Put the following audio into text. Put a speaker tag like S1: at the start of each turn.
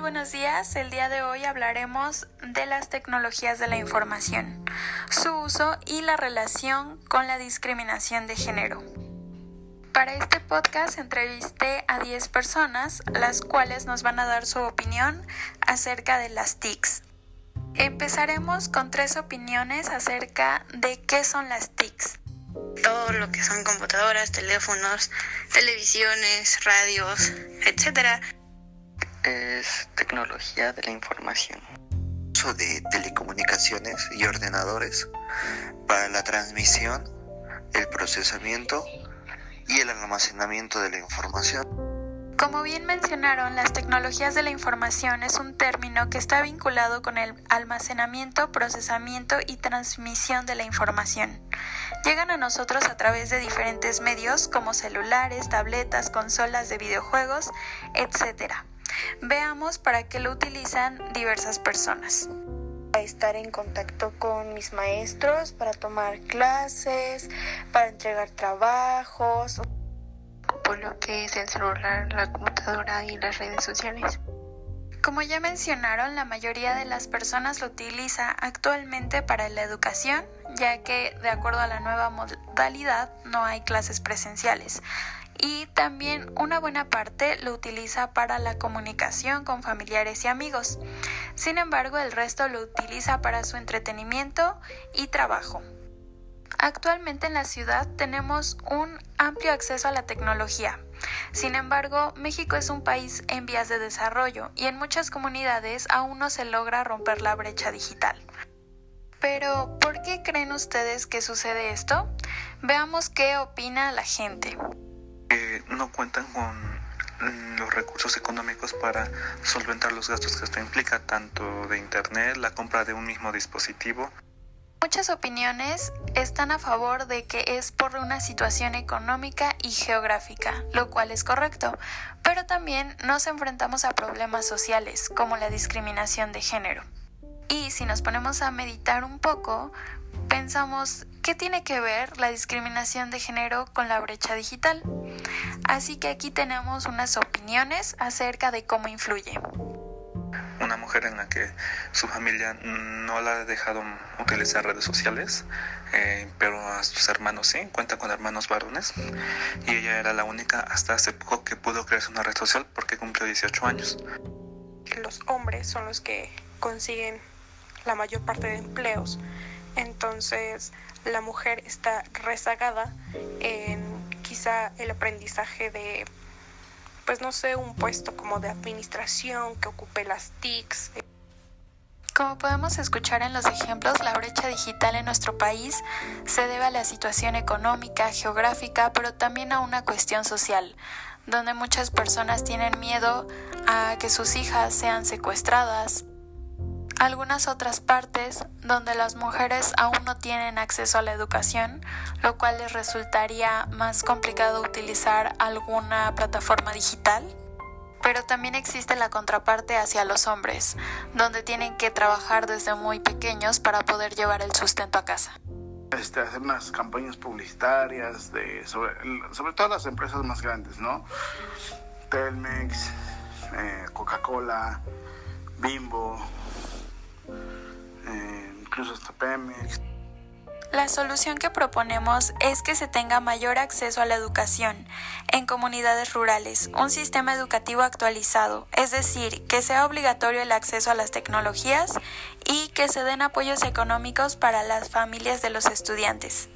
S1: Buenos días. El día de hoy hablaremos de las tecnologías de la información, su uso y la relación con la discriminación de género. Para este podcast entrevisté a 10 personas, las cuales nos van a dar su opinión acerca de las TICs. Empezaremos con tres opiniones acerca de qué son las TICs.
S2: Todo lo que son computadoras, teléfonos, televisiones, radios, etc
S3: es tecnología de la información.
S4: Uso de telecomunicaciones y ordenadores para la transmisión, el procesamiento y el almacenamiento de la información.
S1: Como bien mencionaron, las tecnologías de la información es un término que está vinculado con el almacenamiento, procesamiento y transmisión de la información. Llegan a nosotros a través de diferentes medios como celulares, tabletas, consolas de videojuegos, etc. Veamos para qué lo utilizan diversas personas.
S5: Para estar en contacto con mis maestros, para tomar clases, para entregar trabajos.
S2: Por lo que es el celular, la computadora y las redes sociales.
S1: Como ya mencionaron, la mayoría de las personas lo utiliza actualmente para la educación, ya que de acuerdo a la nueva modalidad no hay clases presenciales y también una buena parte lo utiliza para la comunicación con familiares y amigos. Sin embargo, el resto lo utiliza para su entretenimiento y trabajo. Actualmente en la ciudad tenemos un amplio acceso a la tecnología. Sin embargo, México es un país en vías de desarrollo y en muchas comunidades aún no se logra romper la brecha digital. Pero, ¿por qué creen ustedes que sucede esto? Veamos qué opina la gente
S6: no cuentan con mm, los recursos económicos para solventar los gastos que esto implica, tanto de Internet, la compra de un mismo dispositivo.
S1: Muchas opiniones están a favor de que es por una situación económica y geográfica, lo cual es correcto, pero también nos enfrentamos a problemas sociales como la discriminación de género. Y si nos ponemos a meditar un poco, pensamos, ¿qué tiene que ver la discriminación de género con la brecha digital? Así que aquí tenemos unas opiniones acerca de cómo influye.
S6: Una mujer en la que su familia no la ha dejado utilizar redes sociales, eh, pero a sus hermanos sí, cuenta con hermanos varones, y ella era la única hasta hace poco que pudo crearse una red social porque cumplió 18 años.
S7: Los hombres son los que consiguen la mayor parte de empleos entonces la mujer está rezagada en quizá el aprendizaje de, pues no sé, un puesto como de administración que ocupe las TICs.
S1: Como podemos escuchar en los ejemplos, la brecha digital en nuestro país se debe a la situación económica, geográfica, pero también a una cuestión social, donde muchas personas tienen miedo a que sus hijas sean secuestradas, algunas otras partes donde las mujeres aún no tienen acceso a la educación, lo cual les resultaría más complicado utilizar alguna plataforma digital. Pero también existe la contraparte hacia los hombres, donde tienen que trabajar desde muy pequeños para poder llevar el sustento a casa.
S8: Este, hacer unas campañas publicitarias sobre, sobre todo las empresas más grandes, ¿no? Telmex, eh, Coca-Cola, Bimbo, incluso hasta Pemex.
S1: La solución que proponemos es que se tenga mayor acceso a la educación en comunidades rurales, un sistema educativo actualizado, es decir, que sea obligatorio el acceso a las tecnologías y que se den apoyos económicos para las familias de los estudiantes.